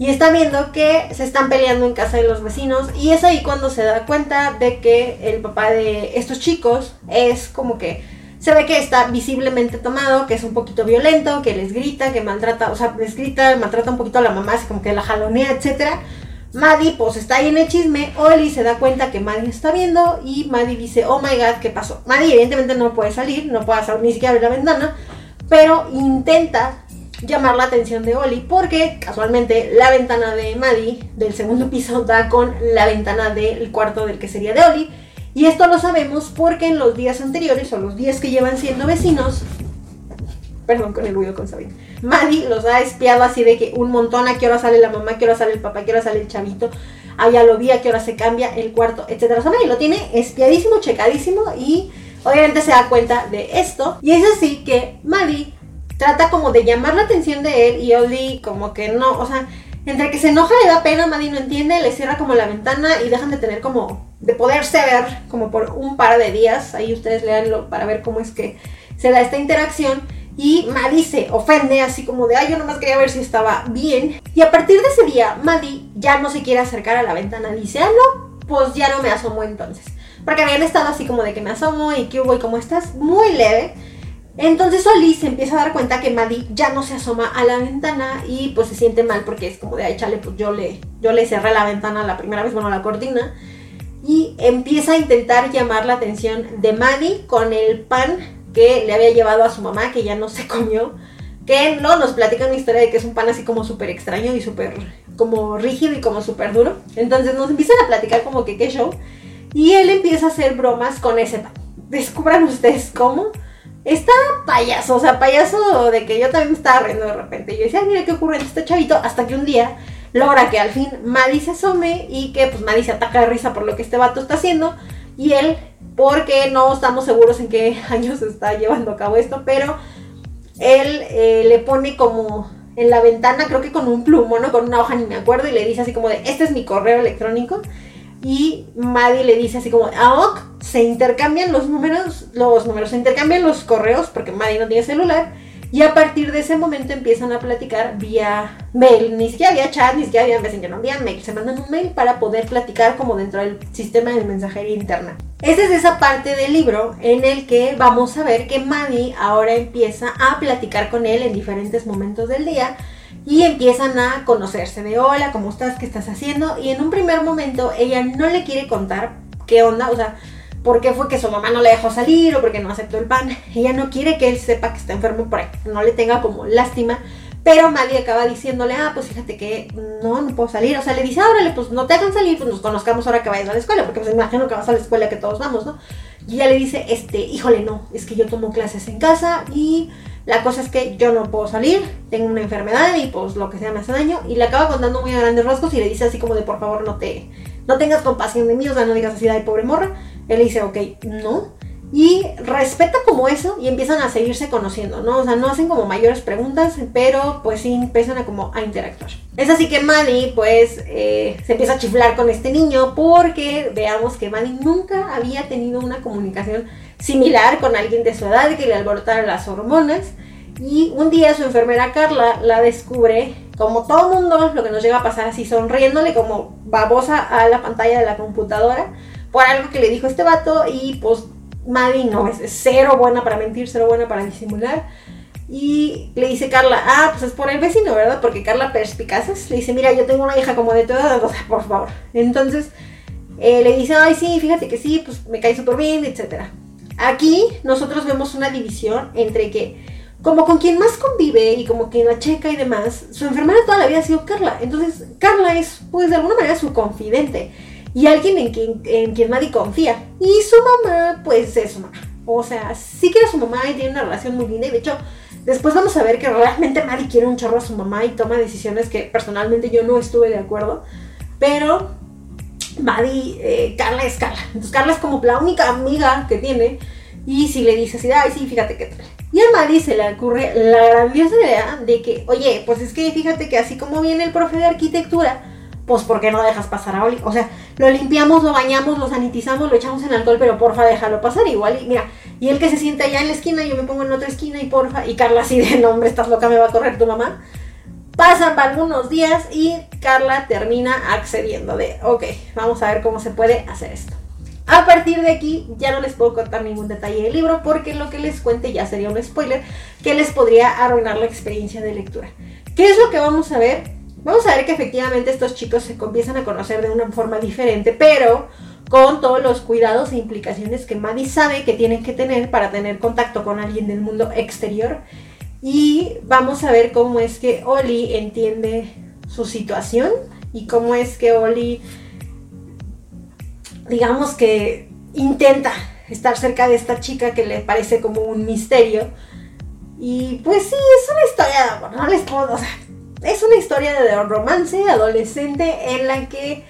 y está viendo que se están peleando en casa de los vecinos y es ahí cuando se da cuenta de que el papá de estos chicos es como que se ve que está visiblemente tomado, que es un poquito violento, que les grita, que maltrata, o sea, les grita, maltrata un poquito a la mamá, así como que la jalonea, etcétera. Maddie pues está ahí en el chisme, Oli se da cuenta que Maddie está viendo y Maddie dice, oh my god, ¿qué pasó? Maddie evidentemente no puede salir, no puede salir ni siquiera abrir la ventana, pero intenta llamar la atención de Oli porque casualmente la ventana de Maddie del segundo piso da con la ventana del cuarto del que sería de Oli y esto lo sabemos porque en los días anteriores o los días que llevan siendo vecinos perdón con el ruido con Sabine. Maddie los ha espiado así de que un montón a qué hora sale la mamá, a qué hora sale el papá, a qué hora sale el chavito. Ya lo vi, a qué hora se cambia el cuarto, etcétera. O sea, lo tiene espiadísimo, checadísimo y obviamente se da cuenta de esto. Y es así que Maddie trata como de llamar la atención de él y Oli como que no, o sea, entre que se enoja le da pena, Maddie no entiende, le cierra como la ventana y dejan de tener como, de poderse ver como por un par de días, ahí ustedes leanlo para ver cómo es que se da esta interacción. Y Maddie se ofende así como de, ay, yo nomás quería ver si estaba bien. Y a partir de ese día, Maddie ya no se quiere acercar a la ventana. Dice, ah, no, pues ya no me asomo entonces. Porque habían estado así como de que me asomo y que hubo y cómo estás, muy leve. Entonces Oli se empieza a dar cuenta que Maddie ya no se asoma a la ventana y pues se siente mal porque es como de, ay, chale, pues yo le, yo le cerré la ventana la primera vez, bueno, la cortina. Y empieza a intentar llamar la atención de Maddie con el pan que le había llevado a su mamá, que ya no se comió. Que no nos platica una historia de que es un pan así como súper extraño y súper como rígido y como súper duro. Entonces nos empiezan a platicar como que qué show. Y él empieza a hacer bromas con ese pan. Descubran ustedes cómo. Está payaso, o sea, payaso de que yo también estaba riendo de repente. Yo decía, mira qué ocurre en este chavito, hasta que un día logra que al fin Maddie se asome y que pues Maddie se ataca de risa por lo que este vato está haciendo. Y él, porque no estamos seguros en qué años está llevando a cabo esto, pero él eh, le pone como en la ventana, creo que con un plumón o con una hoja, ni me acuerdo, y le dice así como de, este es mi correo electrónico. Y Maddie le dice así como, ah, se intercambian los números, los números, se intercambian los correos, porque Maddie no tiene celular. Y a partir de ese momento empiezan a platicar vía mail. Ni siquiera había chat, ni siquiera había messenger, no había mail. Se mandan un mail para poder platicar como dentro del sistema de mensajería interna. Esa es esa parte del libro en el que vamos a ver que Maddie ahora empieza a platicar con él en diferentes momentos del día y empiezan a conocerse de hola, ¿cómo estás? ¿Qué estás haciendo? Y en un primer momento ella no le quiere contar qué onda, o sea, por qué fue que su mamá no le dejó salir o porque no aceptó el pan. Ella no quiere que él sepa que está enfermo para que no le tenga como lástima. Pero Maddie acaba diciéndole, ah, pues fíjate que no, no puedo salir. O sea, le dice, órale, pues no te hagan salir, pues nos conozcamos ahora que vayas a la escuela, porque pues imagino que vas a la escuela que todos vamos, ¿no? Y ella le dice, este, híjole, no, es que yo tomo clases en casa y la cosa es que yo no puedo salir, tengo una enfermedad y pues lo que sea me hace daño. Y le acaba contando muy a grandes rasgos y le dice así como de, por favor, no te, no tengas compasión de mí, o sea, no digas así, ay, pobre morra. Él dice, ok, no. Y respeta como eso y empiezan a seguirse conociendo, ¿no? O sea, no hacen como mayores preguntas, pero pues sí empiezan a como a interactuar. Es así que Maddie pues eh, se empieza a chiflar con este niño porque veamos que Maddie nunca había tenido una comunicación similar con alguien de su edad que le alborotara las hormonas. Y un día su enfermera Carla la descubre, como todo mundo, lo que nos llega a pasar así, sonriéndole como babosa a la pantalla de la computadora por algo que le dijo este vato y pues Maddie no es cero buena para mentir, cero buena para disimular. Y le dice Carla, ah, pues es por el vecino, ¿verdad? Porque Carla perspicaces le dice, mira, yo tengo una hija como de toda edad, por favor. Entonces eh, le dice, ay, sí, fíjate que sí, pues me cae súper bien, etc. Aquí nosotros vemos una división entre que, como con quien más convive y como quien la checa y demás, su enfermera toda la vida ha sido Carla. Entonces Carla es, pues de alguna manera, su confidente y alguien en quien, en quien nadie confía. Y su mamá, pues es su mamá. O sea, sí que era su mamá y tiene una relación muy linda. Y de hecho, después vamos a ver que realmente Maddie quiere un chorro a su mamá y toma decisiones que personalmente yo no estuve de acuerdo. Pero Maddie, eh, Carla es Carla. Entonces Carla es como la única amiga que tiene. Y si le dice así, ay, sí, fíjate que tal. Y a Maddie se le ocurre la grandiosa idea de que, oye, pues es que fíjate que así como viene el profe de arquitectura, pues ¿por qué no dejas pasar a Oli? O sea, lo limpiamos, lo bañamos, lo sanitizamos, lo echamos en alcohol, pero porfa déjalo pasar igual. Y mira, y él que se sienta allá en la esquina, yo me pongo en otra esquina y porfa, y Carla así de, nombre, estás loca, me va a correr tu mamá. Pasan algunos días y Carla termina accediendo de, ok, vamos a ver cómo se puede hacer esto. A partir de aquí ya no les puedo contar ningún detalle del libro porque lo que les cuente ya sería un spoiler que les podría arruinar la experiencia de lectura. ¿Qué es lo que vamos a ver? Vamos a ver que efectivamente estos chicos se comienzan a conocer de una forma diferente, pero con todos los cuidados e implicaciones que Maddie sabe que tienen que tener para tener contacto con alguien del mundo exterior. Y vamos a ver cómo es que Oli entiende su situación y cómo es que Oli, digamos que intenta estar cerca de esta chica que le parece como un misterio Y pues sí, es una historia de amor, no les puedo, o es una historia de romance adolescente en la que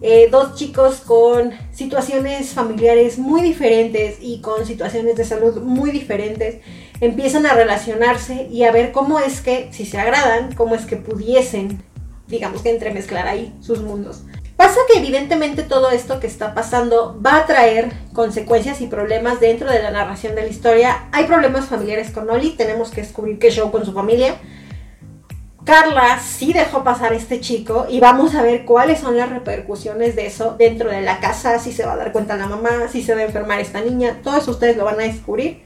eh, dos chicos con situaciones familiares muy diferentes y con situaciones de salud muy diferentes empiezan a relacionarse y a ver cómo es que, si se agradan, cómo es que pudiesen, digamos que entremezclar ahí sus mundos. Pasa que evidentemente todo esto que está pasando va a traer consecuencias y problemas dentro de la narración de la historia. Hay problemas familiares con Oli, tenemos que descubrir qué show con su familia. Carla sí dejó pasar a este chico y vamos a ver cuáles son las repercusiones de eso dentro de la casa, si se va a dar cuenta la mamá, si se va a enfermar esta niña, todo eso ustedes lo van a descubrir.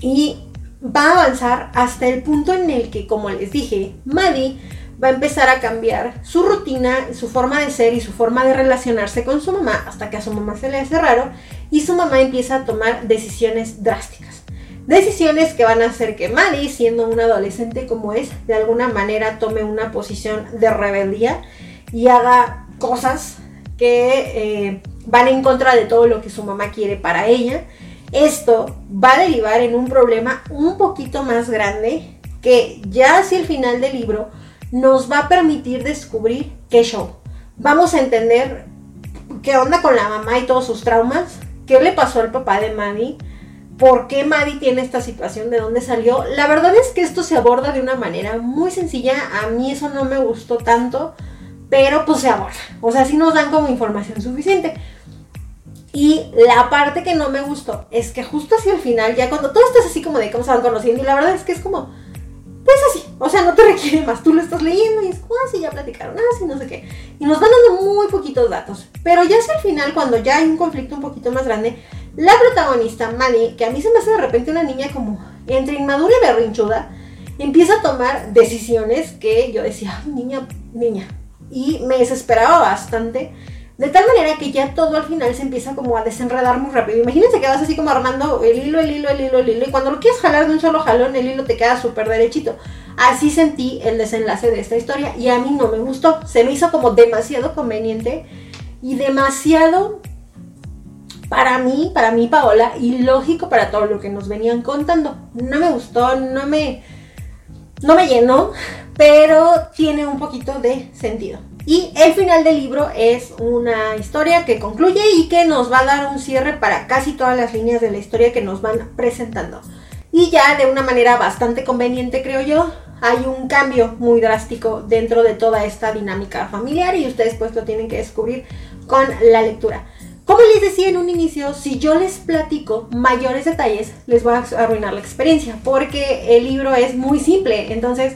Y va a avanzar hasta el punto en el que, como les dije, Maddie va a empezar a cambiar su rutina, su forma de ser y su forma de relacionarse con su mamá hasta que a su mamá se le hace raro y su mamá empieza a tomar decisiones drásticas. Decisiones que van a hacer que Maddie, siendo una adolescente como es, de alguna manera tome una posición de rebeldía y haga cosas que eh, van en contra de todo lo que su mamá quiere para ella. Esto va a derivar en un problema un poquito más grande que ya hacia el final del libro nos va a permitir descubrir qué show. Vamos a entender qué onda con la mamá y todos sus traumas, qué le pasó al papá de Maddie, por qué Maddie tiene esta situación, de dónde salió. La verdad es que esto se aborda de una manera muy sencilla, a mí eso no me gustó tanto, pero pues se aborda. O sea, sí nos dan como información suficiente. Y la parte que no me gustó es que justo hacia el final, ya cuando todo esto es así como de cómo se van conociendo, y la verdad es que es como, pues así, o sea, no te requiere más. Tú lo estás leyendo y es, ah, sí, ya platicaron, ah, sí, no sé qué. Y nos van dando muy poquitos datos. Pero ya hacia el final, cuando ya hay un conflicto un poquito más grande, la protagonista, Maddie, que a mí se me hace de repente una niña como entre inmadura y berrinchuda, empieza a tomar decisiones que yo decía, niña, niña. Y me desesperaba bastante de tal manera que ya todo al final se empieza como a desenredar muy rápido. Imagínense que vas así como armando el hilo, el hilo, el hilo, el hilo. Y cuando lo quieres jalar de un solo jalón, el hilo te queda súper derechito. Así sentí el desenlace de esta historia y a mí no me gustó. Se me hizo como demasiado conveniente y demasiado para mí, para mí Paola, y lógico para todo lo que nos venían contando. No me gustó, no me, no me llenó, pero tiene un poquito de sentido. Y el final del libro es una historia que concluye y que nos va a dar un cierre para casi todas las líneas de la historia que nos van presentando. Y ya de una manera bastante conveniente, creo yo, hay un cambio muy drástico dentro de toda esta dinámica familiar y ustedes pues lo tienen que descubrir con la lectura. Como les decía en un inicio, si yo les platico mayores detalles, les voy a arruinar la experiencia, porque el libro es muy simple, entonces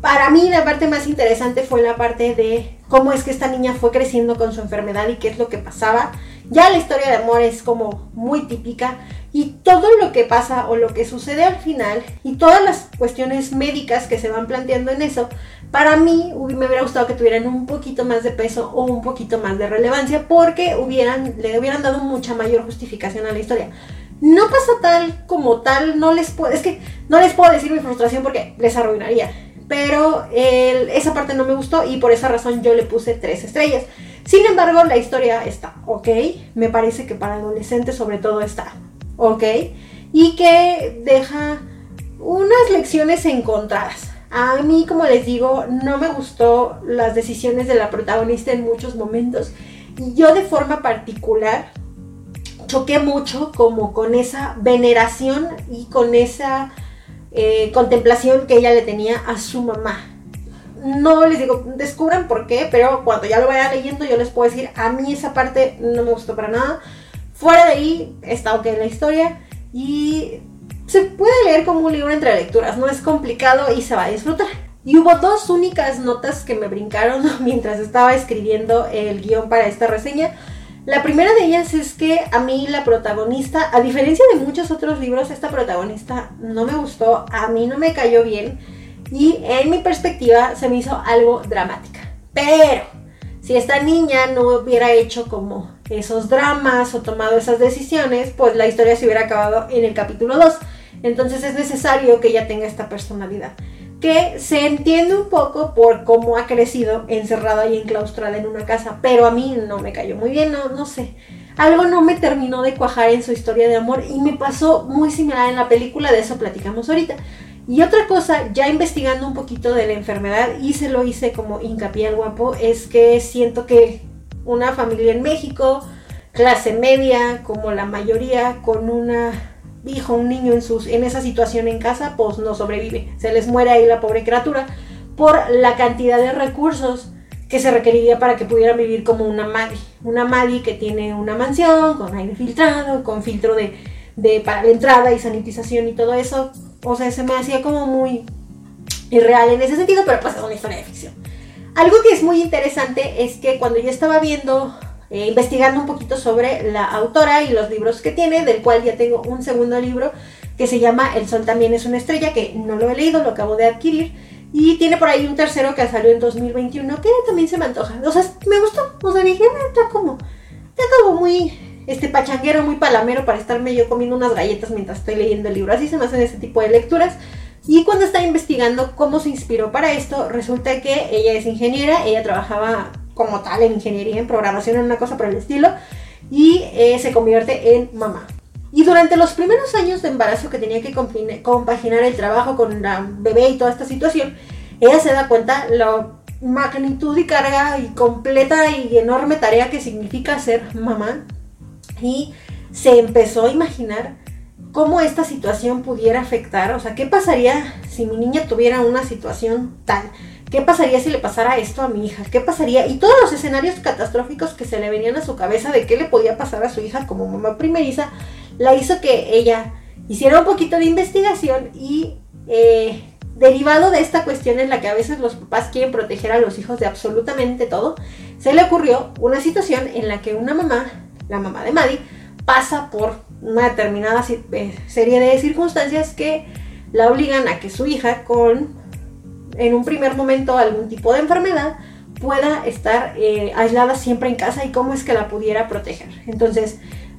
para mí la parte más interesante fue la parte de cómo es que esta niña fue creciendo con su enfermedad y qué es lo que pasaba. Ya la historia de amor es como muy típica y todo lo que pasa o lo que sucede al final y todas las cuestiones médicas que se van planteando en eso, para mí me hubiera gustado que tuvieran un poquito más de peso o un poquito más de relevancia porque hubieran, le hubieran dado mucha mayor justificación a la historia. No pasa tal como tal, no les puedo, es que no les puedo decir mi frustración porque les arruinaría pero esa parte no me gustó y por esa razón yo le puse tres estrellas. Sin embargo, la historia está ok, me parece que para adolescentes sobre todo está ok, y que deja unas lecciones encontradas. A mí, como les digo, no me gustó las decisiones de la protagonista en muchos momentos. Y yo de forma particular choqué mucho como con esa veneración y con esa eh, contemplación que ella le tenía a su mamá. No les digo, descubran por qué, pero cuando ya lo vaya leyendo yo les puedo decir, a mí esa parte no me gustó para nada. Fuera de ahí está ok la historia y se puede leer como un libro entre lecturas, no es complicado y se va a disfrutar. Y hubo dos únicas notas que me brincaron mientras estaba escribiendo el guion para esta reseña. La primera de ellas es que a mí la protagonista, a diferencia de muchos otros libros, esta protagonista no me gustó, a mí no me cayó bien y en mi perspectiva se me hizo algo dramática. Pero si esta niña no hubiera hecho como esos dramas o tomado esas decisiones, pues la historia se hubiera acabado en el capítulo 2. Entonces es necesario que ella tenga esta personalidad que se entiende un poco por cómo ha crecido encerrada y enclaustrada en una casa, pero a mí no me cayó muy bien, no, no sé. algo no me terminó de cuajar en su historia de amor y me pasó muy similar en la película, de eso platicamos ahorita. Y otra cosa, ya investigando un poquito de la enfermedad, y se lo hice como hincapié al guapo, es que siento que una familia en México, clase media, como la mayoría, con una hijo, un niño en, sus, en esa situación en casa, pues no sobrevive. Se les muere ahí la pobre criatura por la cantidad de recursos que se requeriría para que pudieran vivir como una Madi. Una Madi que tiene una mansión con aire filtrado, con filtro de, de para la entrada y sanitización y todo eso, o sea, se me hacía como muy irreal en ese sentido, pero pues es una historia de ficción. Algo que es muy interesante es que cuando yo estaba viendo, eh, investigando un poquito sobre la autora y los libros que tiene, del cual ya tengo un segundo libro que se llama El Sol también es una estrella, que no lo he leído, lo acabo de adquirir. Y tiene por ahí un tercero que salió en 2021, que también se me antoja. O sea, me gustó. O sea, dije, ah, está como, como muy este pachanguero muy palamero para estarme yo comiendo unas galletas mientras estoy leyendo el libro. Así se me hacen ese tipo de lecturas. Y cuando estaba investigando cómo se inspiró para esto, resulta que ella es ingeniera, ella trabajaba como tal en ingeniería, en programación, en una cosa por el estilo, y eh, se convierte en mamá. Y durante los primeros años de embarazo que tenía que compaginar el trabajo con la bebé y toda esta situación, ella se da cuenta la magnitud y carga y completa y enorme tarea que significa ser mamá y se empezó a imaginar cómo esta situación pudiera afectar, o sea, ¿qué pasaría si mi niña tuviera una situación tal? ¿Qué pasaría si le pasara esto a mi hija? ¿Qué pasaría? Y todos los escenarios catastróficos que se le venían a su cabeza de qué le podía pasar a su hija como mamá primeriza, la hizo que ella hiciera un poquito de investigación y eh, derivado de esta cuestión en la que a veces los papás quieren proteger a los hijos de absolutamente todo, se le ocurrió una situación en la que una mamá la mamá de Maddie, pasa por una determinada eh, serie de circunstancias que la obligan a que su hija, con en un primer momento algún tipo de enfermedad, pueda estar eh, aislada siempre en casa y cómo es que la pudiera proteger. Entonces,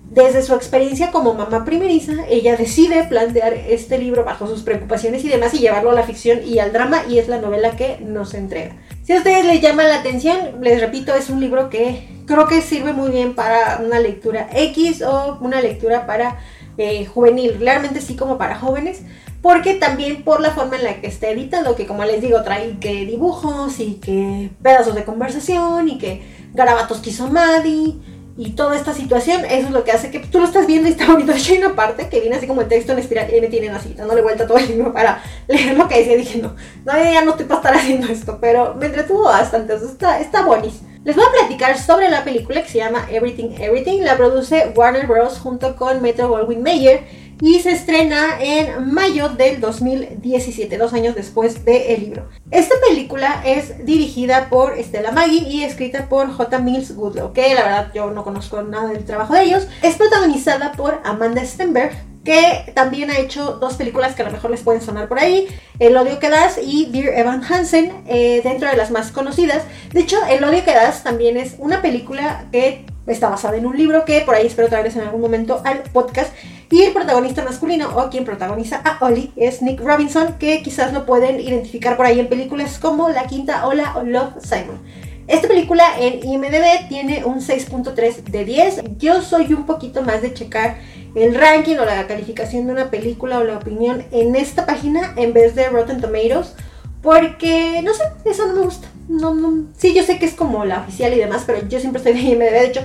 desde su experiencia como mamá primeriza, ella decide plantear este libro bajo sus preocupaciones y demás y llevarlo a la ficción y al drama y es la novela que nos entrega. Si a ustedes les llama la atención, les repito, es un libro que creo que sirve muy bien para una lectura X o una lectura para eh, juvenil, realmente sí como para jóvenes, porque también por la forma en la que está editado, que como les digo, trae que dibujos y que pedazos de conversación y que garabatos que hizo Maddie y toda esta situación, eso es lo que hace que tú lo estás viendo y está bonito. Hay una parte que viene así como el texto en espiral y me tienen así, dándole vuelta todo el libro para leer lo que decía. Dije, no, no, ya no estoy para estar haciendo esto, pero me entretuvo bastante, o sea, está, está bonis. Les voy a platicar sobre la película que se llama Everything Everything. La produce Warner Bros. junto con Metro Goldwyn Mayer y se estrena en mayo del 2017, dos años después del libro. Esta película es dirigida por Stella Maggie y escrita por J. Mills Goodlow, que la verdad yo no conozco nada del trabajo de ellos. Es protagonizada por Amanda Stenberg, que también ha hecho dos películas que a lo mejor les pueden sonar por ahí, El odio que das y Dear Evan Hansen, eh, dentro de las más conocidas. De hecho, El odio que das también es una película que está basada en un libro que por ahí espero traerles en algún momento al podcast. Y el protagonista masculino o quien protagoniza a Ollie es Nick Robinson, que quizás lo pueden identificar por ahí en películas como La Quinta Ola o Love Simon. Esta película en IMDb tiene un 6.3 de 10. Yo soy un poquito más de checar el ranking o la calificación de una película o la opinión en esta página en vez de Rotten Tomatoes. Porque, no sé, eso no me gusta. No. Sí, yo sé que es como la oficial y demás, pero yo siempre estoy de IMDb. De hecho,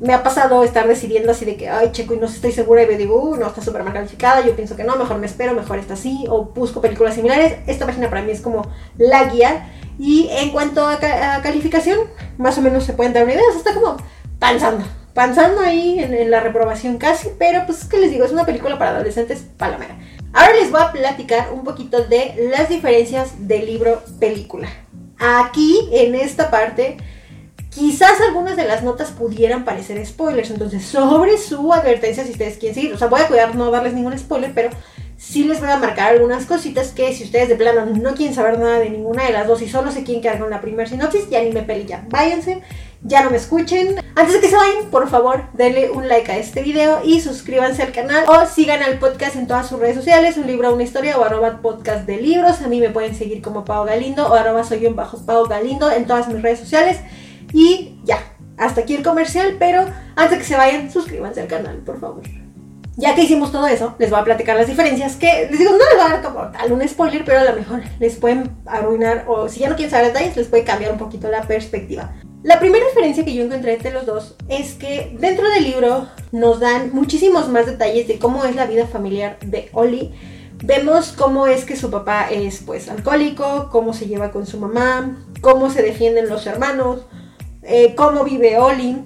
me ha pasado estar decidiendo así de que, ay, checo y no estoy segura y me digo, uh, no, está súper mal calificada, yo pienso que no, mejor me espero, mejor está así, o busco películas similares. Esta página para mí es como la guía. Y en cuanto a, calificación, más o menos se pueden dar una idea, está como pensando Pensando ahí en, la reprobación casi, pero pues que les digo, es una película para adolescentes palomera. Ahora les voy a platicar un poquito de las diferencias del libro-película. Aquí, en esta parte, quizás algunas de las notas pudieran parecer spoilers, entonces sobre su advertencia si ustedes quieren seguir, o sea, voy a cuidar no darles ningún spoiler, pero sí les voy a marcar algunas cositas que si ustedes de plano no quieren saber nada de ninguna de las dos y solo se quieren quedar con la primera sinopsis, ya ni me pele ya, váyanse ya no me escuchen. Antes de que se vayan, por favor, denle un like a este video y suscríbanse al canal o sigan al podcast en todas sus redes sociales, un libro, una historia o arroba podcast de libros. A mí me pueden seguir como Pau Galindo o arroba soy un bajo Pau Galindo en todas mis redes sociales. Y ya, hasta aquí el comercial, pero antes de que se vayan, suscríbanse al canal, por favor. Ya que hicimos todo eso, les voy a platicar las diferencias que, les digo, no les voy a dar como tal un spoiler, pero a lo mejor les pueden arruinar, o si ya no quieren saber detalles, les puede cambiar un poquito la perspectiva. La primera diferencia que yo encontré entre los dos es que dentro del libro nos dan muchísimos más detalles de cómo es la vida familiar de Oli. Vemos cómo es que su papá es pues alcohólico, cómo se lleva con su mamá, cómo se defienden los hermanos, eh, cómo vive Oli,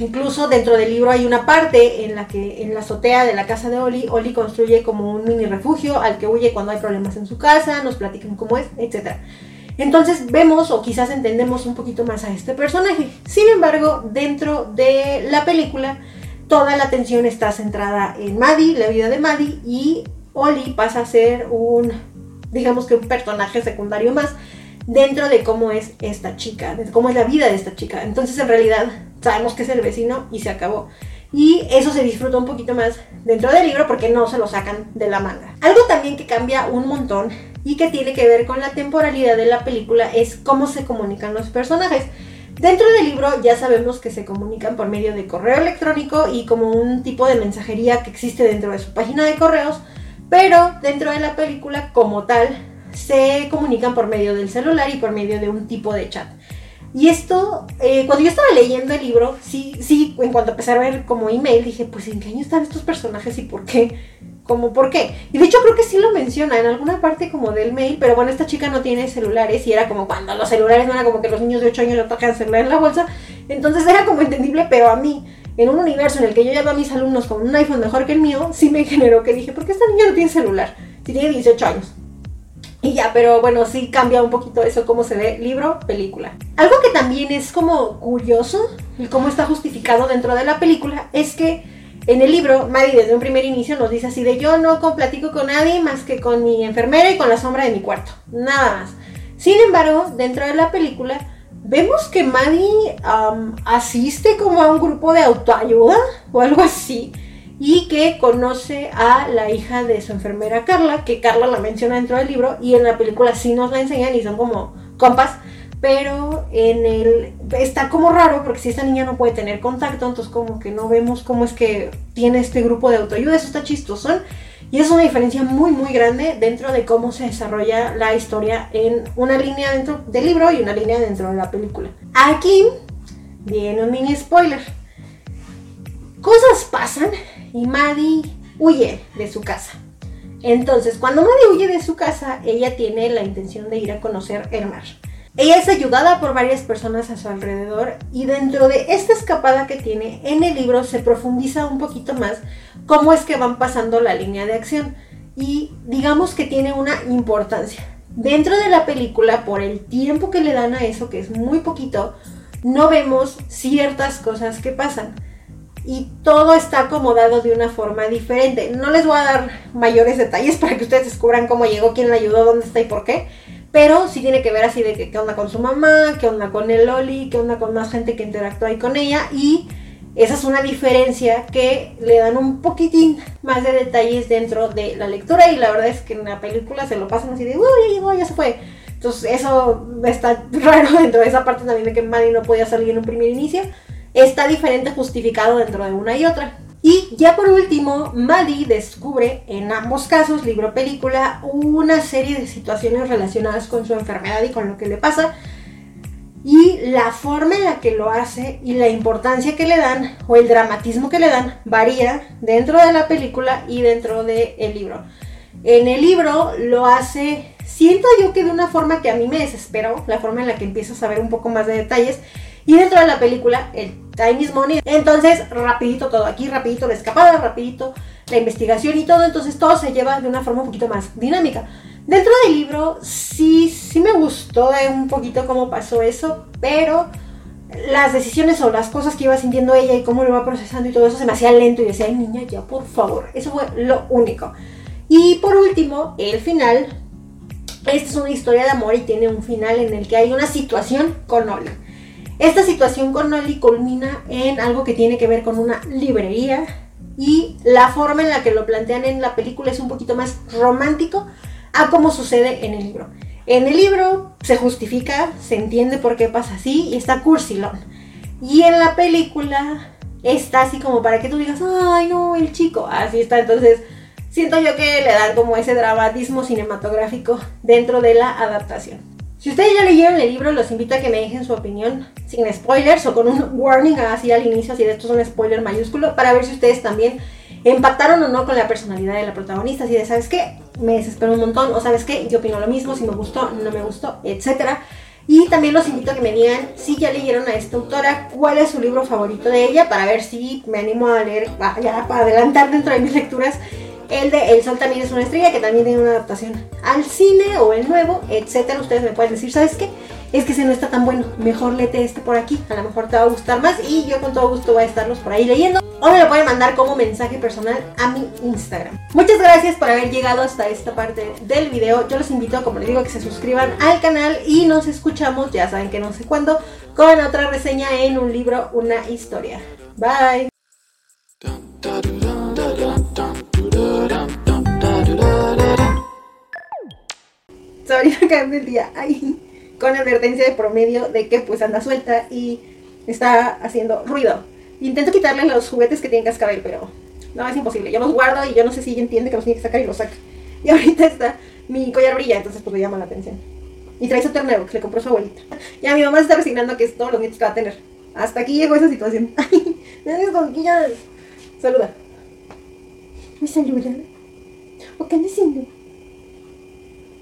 Incluso dentro del libro hay una parte en la que en la azotea de la casa de Oli, Oli construye como un mini refugio al que huye cuando hay problemas en su casa, nos platican cómo es, etc. Entonces vemos o quizás entendemos un poquito más a este personaje. Sin embargo, dentro de la película, toda la atención está centrada en Maddie, la vida de Maddie, y Oli pasa a ser un, digamos que un personaje secundario más dentro de cómo es esta chica, de cómo es la vida de esta chica. Entonces en realidad sabemos que es el vecino y se acabó. Y eso se disfruta un poquito más dentro del libro porque no se lo sacan de la manga. Algo también que cambia un montón y que tiene que ver con la temporalidad de la película es cómo se comunican los personajes. Dentro del libro ya sabemos que se comunican por medio de correo electrónico y como un tipo de mensajería que existe dentro de su página de correos, pero dentro de la película como tal se comunican por medio del celular y por medio de un tipo de chat. Y esto, eh, cuando yo estaba leyendo el libro, sí, sí, en cuanto empecé a ver como email, dije, pues ¿en qué año están estos personajes y por qué? Como por qué. Y de hecho creo que sí lo menciona en alguna parte como del mail, pero bueno, esta chica no tiene celulares y era como cuando los celulares no era como que los niños de 8 años le tocan celular en la bolsa. Entonces era como entendible, pero a mí, en un universo en el que yo llevo a mis alumnos con un iPhone mejor que el mío, sí me generó que dije, ¿por qué esta niña no tiene celular? Si tiene 18 años. Y ya, pero bueno, sí cambia un poquito eso, cómo se ve libro, película. Algo que también es como curioso, y cómo está justificado dentro de la película, es que en el libro, Maddie desde un primer inicio nos dice así de yo no platico con nadie más que con mi enfermera y con la sombra de mi cuarto, nada más. Sin embargo, dentro de la película, vemos que Maddie asiste como a un grupo de autoayuda o algo así y que conoce a la hija de su enfermera Carla, que Carla la menciona dentro del libro y en la película sí nos la enseñan y son como compas, pero en el está como raro porque si esta niña no puede tener contacto, entonces como que no vemos cómo es que tiene este grupo de autoayuda, eso está chistoso. Y es una diferencia muy muy grande dentro de cómo se desarrolla la historia en una línea dentro del libro y una línea dentro de la película. Aquí viene un mini spoiler. Cosas pasan y Maddie huye de su casa. Entonces, cuando Maddie huye de su casa, ella tiene la intención de ir a conocer el mar. Ella es ayudada por varias personas a su alrededor y dentro de esta escapada que tiene en el libro se profundiza un poquito más cómo es que van pasando la línea de acción y digamos que tiene una importancia. Dentro de la película, por el tiempo que le dan a eso, que es muy poquito, no vemos ciertas cosas que pasan y todo está acomodado de una forma diferente. No les voy a dar mayores detalles para que ustedes descubran cómo llegó, quién la ayudó, dónde está y por qué. Pero sí tiene que ver así de que, qué onda con su mamá, qué onda con el Loli, qué onda con más gente que interactúa ahí con ella. Y esa es una diferencia que le dan un poquitín más de detalles dentro de la lectura. Y la verdad es que en la película se lo pasan así de, uy, ya ya se fue. Entonces eso está raro dentro de esa parte también de que Maddie no podía salir en un primer inicio está diferente justificado dentro de una y otra. Y ya por último, Maddie descubre en ambos casos, libro película, una serie de situaciones relacionadas con su enfermedad y con lo que le pasa. Y la forma en la que lo hace y la importancia que le dan o el dramatismo que le dan varía dentro de la película y dentro del libro. En el libro lo hace, siento yo que de una forma que a mí me desesperó, la forma en la que empiezo a saber un poco más de detalles, y dentro de la película, el is money. Entonces, rapidito todo aquí, rapidito la escapada, rapidito la investigación y todo. Entonces todo se lleva de una forma un poquito más dinámica. Dentro del libro sí, sí me gustó un poquito cómo pasó eso, pero las decisiones o las cosas que iba sintiendo ella y cómo lo iba procesando y todo eso se me hacía lento y decía, ay niña, ya por favor. Eso fue lo único. Y por último, el final. Esta es una historia de amor y tiene un final en el que hay una situación con Oli. Esta situación con Nolly culmina en algo que tiene que ver con una librería y la forma en la que lo plantean en la película es un poquito más romántico a como sucede en el libro. En el libro se justifica, se entiende por qué pasa así y está cursilón. Y en la película está así como para que tú digas, ay no, el chico, así está. Entonces, siento yo que le dan como ese dramatismo cinematográfico dentro de la adaptación. Si ustedes ya leyeron el libro, los invito a que me dejen su opinión sin spoilers o con un warning así al inicio, así de esto es un spoiler mayúsculo, para ver si ustedes también empataron o no con la personalidad de la protagonista, así de, ¿sabes qué? Me desespero un montón, o ¿sabes qué? Yo opino lo mismo, si me gustó, no me gustó, etcétera. Y también los invito a que me digan si ya leyeron a esta autora, cuál es su libro favorito de ella, para ver si me animo a leer, ya para adelantar dentro de mis lecturas el de El Sol también es una estrella, que también tiene una adaptación al cine o el nuevo, etcétera. Ustedes me pueden decir, ¿sabes qué? Es que ese no está tan bueno, mejor lete este por aquí, a lo mejor te va a gustar más y yo con todo gusto voy a estarlos por ahí leyendo. O me lo pueden mandar como mensaje personal a mi Instagram. Muchas gracias por haber llegado hasta esta parte del video. Yo los invito, como les digo, que se suscriban al canal y nos escuchamos, ya saben que no sé cuándo, con otra reseña en un libro, una historia. Bye. ahorita acabando el día ahí con advertencia de promedio de que pues anda suelta y está haciendo ruido. Intento quitarle los juguetes que tienen cascabel, pero no, es imposible. Yo los guardo y yo no sé si ella entiende que los tiene que sacar y los saca. Y ahorita está, mi collar brilla, entonces pues me llama la atención. Y trae su ternero que le compró su abuelita. Ya mi mamá se está resignando que es todos los nietos que va a tener. Hasta aquí llegó esa situación. Ay, me Saluda. ¿Me saluda? ¿O qué anda haciendo?